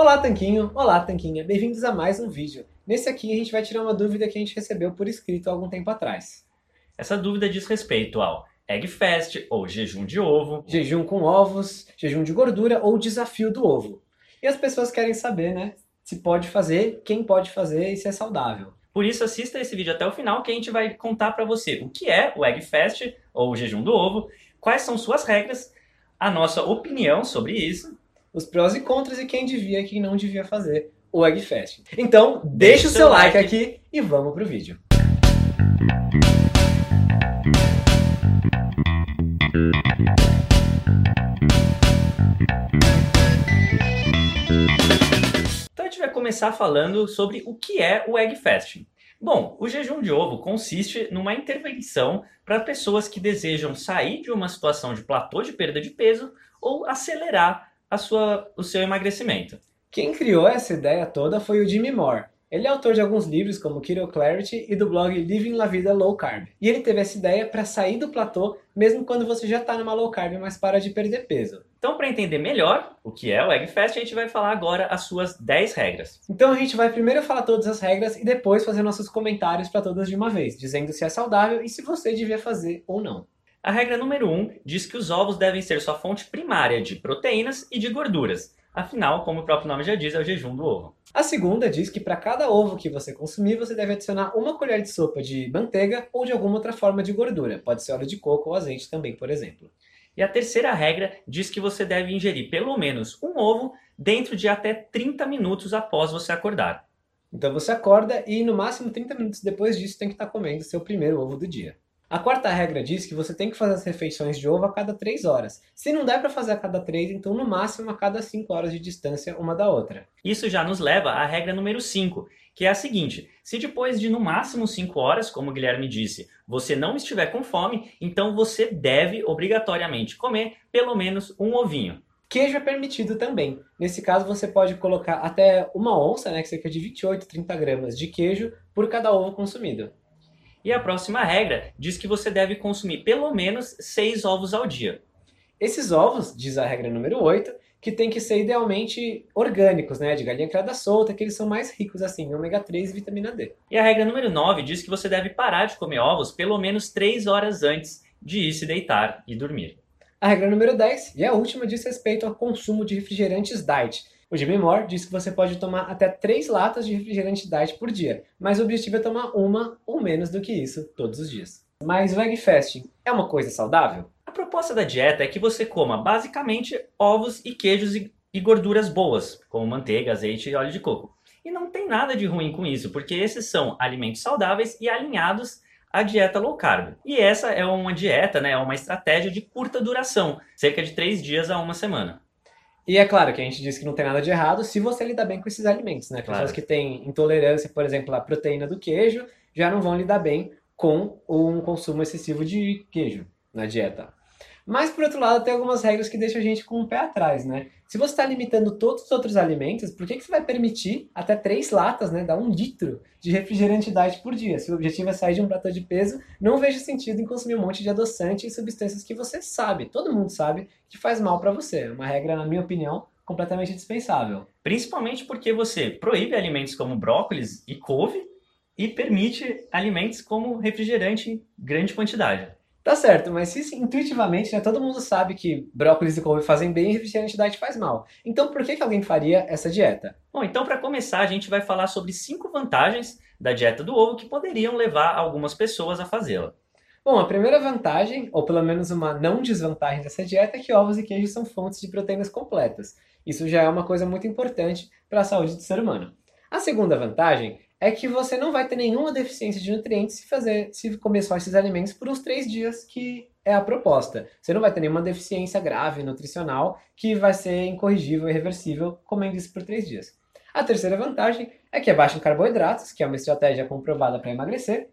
Olá Tanquinho, olá Tanquinha, bem-vindos a mais um vídeo. Nesse aqui a gente vai tirar uma dúvida que a gente recebeu por escrito há algum tempo atrás. Essa dúvida diz respeito ao egg fast ou jejum de ovo, jejum com ovos, jejum de gordura ou desafio do ovo. E as pessoas querem saber, né, se pode fazer, quem pode fazer e se é saudável. Por isso, assista esse vídeo até o final que a gente vai contar para você o que é o egg fast ou o jejum do ovo, quais são suas regras, a nossa opinião sobre isso, os prós e contras e quem devia e quem não devia fazer o Eggfest. Então, deixa o seu like aqui e vamos pro vídeo. Então a gente vai começar falando sobre o que é o Egg Fasting. Bom, o jejum de ovo consiste numa intervenção para pessoas que desejam sair de uma situação de platô de perda de peso ou acelerar a sua, o seu emagrecimento. Quem criou essa ideia toda foi o Jimmy Moore. Ele é autor de alguns livros como Keto Clarity e do blog Living La Vida Low Carb. E ele teve essa ideia para sair do platô mesmo quando você já está numa low carb, mas para de perder peso. Então, para entender melhor o que é o Egg Fast, a gente vai falar agora as suas 10 regras. Então, a gente vai primeiro falar todas as regras e depois fazer nossos comentários para todas de uma vez, dizendo se é saudável e se você devia fazer ou não. A regra número 1 um diz que os ovos devem ser sua fonte primária de proteínas e de gorduras Afinal, como o próprio nome já diz, é o jejum do ovo. A segunda diz que para cada ovo que você consumir, você deve adicionar uma colher de sopa de manteiga ou de alguma outra forma de gordura. Pode ser óleo de coco ou azeite também, por exemplo. E a terceira regra diz que você deve ingerir pelo menos um ovo dentro de até 30 minutos após você acordar. Então você acorda e no máximo 30 minutos depois disso tem que estar comendo seu primeiro ovo do dia. A quarta regra diz que você tem que fazer as refeições de ovo a cada 3 horas. Se não der para fazer a cada 3, então no máximo a cada 5 horas de distância uma da outra. Isso já nos leva à regra número 5, que é a seguinte: se depois de no máximo 5 horas, como o Guilherme disse, você não estiver com fome, então você deve obrigatoriamente comer pelo menos um ovinho. Queijo é permitido também. Nesse caso, você pode colocar até uma onça, né, que cerca de 28, 30 gramas de queijo por cada ovo consumido. E a próxima regra diz que você deve consumir pelo menos 6 ovos ao dia. Esses ovos, diz a regra número 8, que tem que ser idealmente orgânicos, né, de galinha criada solta, que eles são mais ricos assim em ômega 3 e vitamina D. E a regra número 9 diz que você deve parar de comer ovos pelo menos 3 horas antes de ir se deitar e dormir. A regra número 10 e a última diz respeito ao consumo de refrigerantes diet, o Jimmy Moore diz que você pode tomar até 3 latas de refrigerante diet por dia, mas o objetivo é tomar uma ou menos do que isso todos os dias. Mas o egg fasting é uma coisa saudável? A proposta da dieta é que você coma basicamente ovos e queijos e gorduras boas, como manteiga, azeite e óleo de coco. E não tem nada de ruim com isso, porque esses são alimentos saudáveis e alinhados à dieta low carb. E essa é uma dieta, né, é uma estratégia de curta duração, cerca de 3 dias a uma semana. E é claro que a gente diz que não tem nada de errado se você lidar bem com esses alimentos, né? Pessoas claro. que têm intolerância, por exemplo, à proteína do queijo, já não vão lidar bem com um consumo excessivo de queijo na dieta. Mas, por outro lado, tem algumas regras que deixam a gente com o pé atrás, né? Se você está limitando todos os outros alimentos, por que, que você vai permitir até três latas, né? Dar um litro de refrigerante diet por dia? Se o objetivo é sair de um platô de peso, não vejo sentido em consumir um monte de adoçante e substâncias que você sabe, todo mundo sabe, que faz mal para você. É uma regra, na minha opinião, completamente dispensável. Principalmente porque você proíbe alimentos como brócolis e couve e permite alimentos como refrigerante em grande quantidade. Tá certo, mas se intuitivamente, né, todo mundo sabe que brócolis e couve fazem bem e refrigerante diet faz mal. Então por que, que alguém faria essa dieta? Bom, então para começar a gente vai falar sobre cinco vantagens da dieta do ovo que poderiam levar algumas pessoas a fazê-la. Bom, a primeira vantagem, ou pelo menos uma não desvantagem dessa dieta, é que ovos e queijos são fontes de proteínas completas. Isso já é uma coisa muito importante para a saúde do ser humano. A segunda vantagem é que você não vai ter nenhuma deficiência de nutrientes se, fazer, se comer só esses alimentos por uns três dias, que é a proposta. Você não vai ter nenhuma deficiência grave nutricional que vai ser incorrigível e reversível comendo isso por três dias. A terceira vantagem é que é baixo em carboidratos, que é uma estratégia comprovada para emagrecer.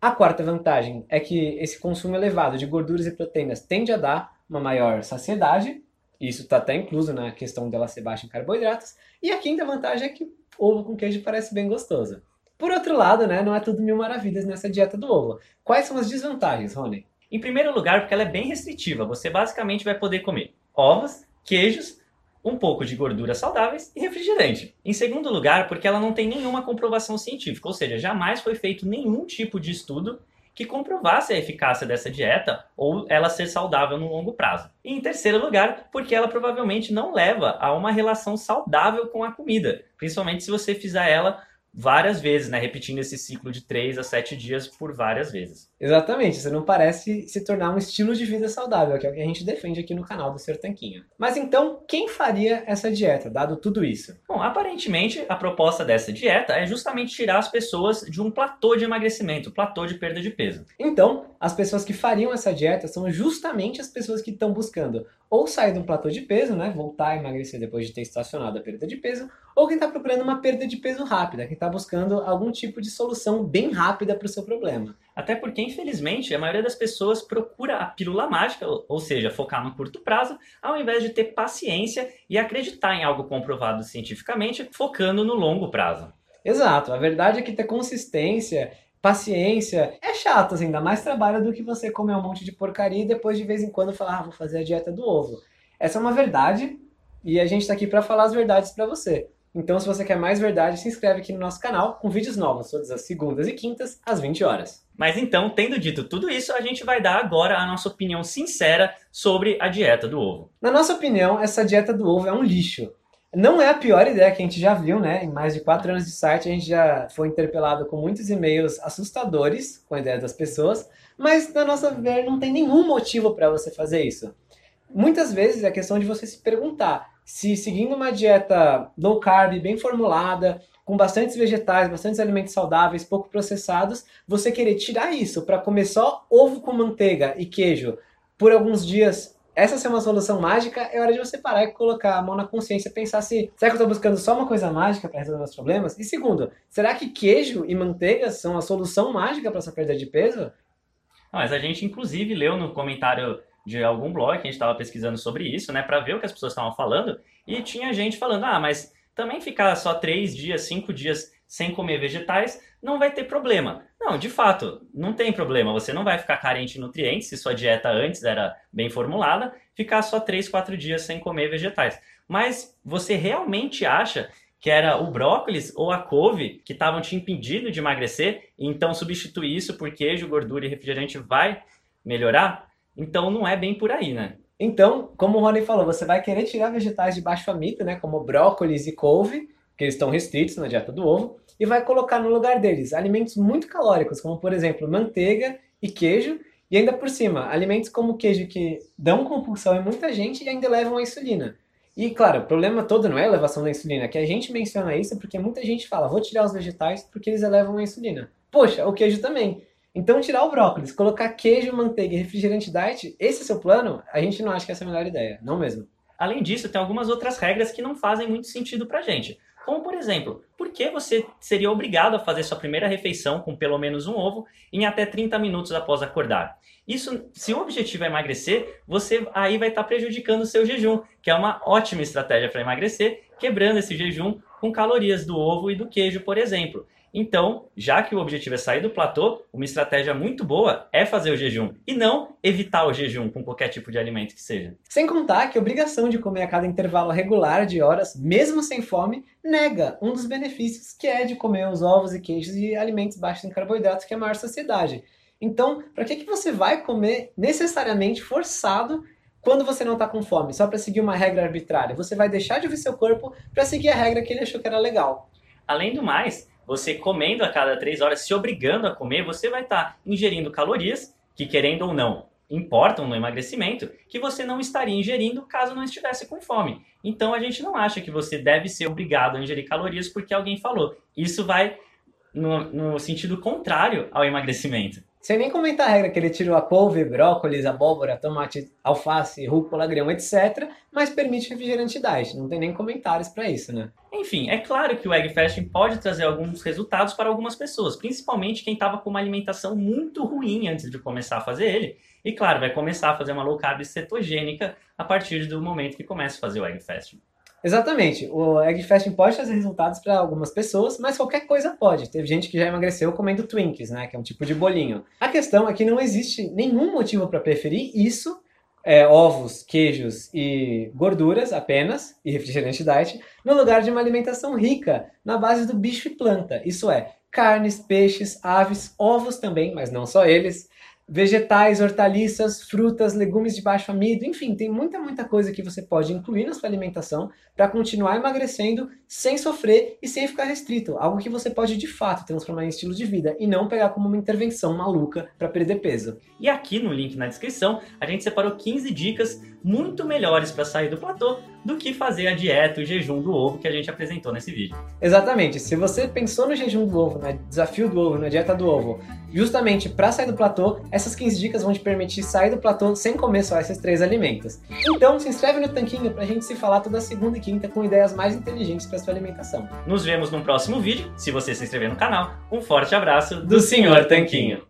A quarta vantagem é que esse consumo elevado de gorduras e proteínas tende a dar uma maior saciedade. Isso está até incluso na questão dela ser baixa em carboidratos. E a quinta vantagem é que ovo com queijo parece bem gostoso. Por outro lado, né, não é tudo mil maravilhas nessa dieta do ovo. Quais são as desvantagens, Rony? Em primeiro lugar, porque ela é bem restritiva. Você basicamente vai poder comer ovos, queijos, um pouco de gorduras saudáveis e refrigerante. Em segundo lugar, porque ela não tem nenhuma comprovação científica, ou seja, jamais foi feito nenhum tipo de estudo que comprovasse a eficácia dessa dieta ou ela ser saudável no longo prazo. E em terceiro lugar, porque ela provavelmente não leva a uma relação saudável com a comida, principalmente se você fizer ela várias vezes, né? Repetindo esse ciclo de 3 a 7 dias por várias vezes. Exatamente, você não parece se tornar um estilo de vida saudável, que é o que a gente defende aqui no canal do Ser Tanquinho. Mas então, quem faria essa dieta, dado tudo isso? Bom, aparentemente, a proposta dessa dieta é justamente tirar as pessoas de um platô de emagrecimento, platô de perda de peso. Então, as pessoas que fariam essa dieta são justamente as pessoas que estão buscando ou sair de um platô de peso, né, voltar a emagrecer depois de ter estacionado a perda de peso, ou quem está procurando uma perda de peso rápida, quem está buscando algum tipo de solução bem rápida para o seu problema. Até porque, infelizmente, a maioria das pessoas procura a pílula mágica, ou seja, focar no curto prazo, ao invés de ter paciência e acreditar em algo comprovado cientificamente, focando no longo prazo. Exato. A verdade é que ter consistência paciência. É chato, assim, dá mais trabalho do que você comer um monte de porcaria e depois de vez em quando falar, ah, vou fazer a dieta do ovo. Essa é uma verdade e a gente está aqui para falar as verdades para você. Então, se você quer mais verdade, se inscreve aqui no nosso canal com vídeos novos todas as segundas e quintas às 20 horas. Mas então, tendo dito tudo isso, a gente vai dar agora a nossa opinião sincera sobre a dieta do ovo. Na nossa opinião, essa dieta do ovo é um lixo. Não é a pior ideia que a gente já viu, né? Em mais de quatro anos de site, a gente já foi interpelado com muitos e-mails assustadores com a ideia das pessoas, mas, na nossa ver, não tem nenhum motivo para você fazer isso. Muitas vezes é questão de você se perguntar se seguindo uma dieta low carb, bem formulada, com bastantes vegetais, bastantes alimentos saudáveis, pouco processados, você querer tirar isso para comer só ovo com manteiga e queijo por alguns dias essa ser uma solução mágica, é hora de você parar e colocar a mão na consciência e pensar se será que eu estou buscando só uma coisa mágica para resolver meus problemas? E segundo, será que queijo e manteiga são a solução mágica para essa perda de peso? mas a gente inclusive leu no comentário de algum blog que a gente estava pesquisando sobre isso, né, para ver o que as pessoas estavam falando, e tinha gente falando, ah, mas também ficar só três dias, cinco dias sem comer vegetais não vai ter problema. Não, de fato, não tem problema. Você não vai ficar carente de nutrientes se sua dieta antes era bem formulada, ficar só 3, 4 dias sem comer vegetais. Mas você realmente acha que era o brócolis ou a couve que estavam te impedindo de emagrecer, então substituir isso por queijo, gordura e refrigerante vai melhorar? Então não é bem por aí, né? Então, como o Rony falou, você vai querer tirar vegetais de baixo família, né, como brócolis e couve, que eles estão restritos na dieta do ovo, e vai colocar no lugar deles alimentos muito calóricos, como por exemplo manteiga e queijo, e ainda por cima, alimentos como queijo que dão compulsão em muita gente e ainda levam a insulina. E claro, o problema todo não é a elevação da insulina, que a gente menciona isso porque muita gente fala, vou tirar os vegetais porque eles elevam a insulina. Poxa, o queijo também. Então tirar o brócolis, colocar queijo, manteiga e refrigerante diet, esse é seu plano? A gente não acha que essa é a melhor ideia, não mesmo. Além disso, tem algumas outras regras que não fazem muito sentido pra gente. Como, por exemplo, por que você seria obrigado a fazer sua primeira refeição com pelo menos um ovo em até 30 minutos após acordar? Isso, se o objetivo é emagrecer, você aí vai estar prejudicando o seu jejum, que é uma ótima estratégia para emagrecer, quebrando esse jejum com calorias do ovo e do queijo, por exemplo. Então, já que o objetivo é sair do platô, uma estratégia muito boa é fazer o jejum e não evitar o jejum com qualquer tipo de alimento que seja. Sem contar que a obrigação de comer a cada intervalo regular de horas, mesmo sem fome, nega um dos benefícios que é de comer os ovos e queijos e alimentos baixos em carboidratos, que é a maior saciedade. Então, para que, que você vai comer necessariamente forçado quando você não está com fome, só para seguir uma regra arbitrária? Você vai deixar de ouvir seu corpo para seguir a regra que ele achou que era legal. Além do mais, você comendo a cada três horas, se obrigando a comer, você vai estar tá ingerindo calorias que, querendo ou não, importam no emagrecimento, que você não estaria ingerindo caso não estivesse com fome. Então a gente não acha que você deve ser obrigado a ingerir calorias porque alguém falou. Isso vai no, no sentido contrário ao emagrecimento. Sem nem comentar a regra que ele tirou a couve, brócolis, abóbora, tomate, alface, rúcula, grão, etc. Mas permite refrigerante diet. Não tem nem comentários para isso, né? Enfim, é claro que o egg fasting pode trazer alguns resultados para algumas pessoas, principalmente quem estava com uma alimentação muito ruim antes de começar a fazer ele. E claro, vai começar a fazer uma low carb cetogênica a partir do momento que começa a fazer o egg fasting. Exatamente. O egg fasting pode trazer resultados para algumas pessoas, mas qualquer coisa pode. Teve gente que já emagreceu comendo Twinkies, né, que é um tipo de bolinho. A questão é que não existe nenhum motivo para preferir isso, é, ovos, queijos e gorduras apenas, e refrigerante diet, no lugar de uma alimentação rica na base do bicho e planta. Isso é, carnes, peixes, aves, ovos também, mas não só eles, vegetais, hortaliças, frutas, legumes de baixo amido, enfim, tem muita, muita coisa que você pode incluir na sua alimentação para continuar emagrecendo sem sofrer e sem ficar restrito. Algo que você pode de fato transformar em estilo de vida e não pegar como uma intervenção maluca para perder peso. E aqui no link na descrição, a gente separou 15 dicas muito melhores para sair do platô do que fazer a dieta, o jejum do ovo que a gente apresentou nesse vídeo. Exatamente. Se você pensou no jejum do ovo, no desafio do ovo, na dieta do ovo, justamente para sair do platô, essas 15 dicas vão te permitir sair do platô sem comer só esses três alimentos. Então, se inscreve no Tanquinho para a gente se falar toda segunda e quinta com ideias mais inteligentes para sua alimentação. Nos vemos no próximo vídeo. Se você se inscrever no canal, um forte abraço do, do Senhor Tanquinho.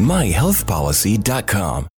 MyHealthPolicy.com.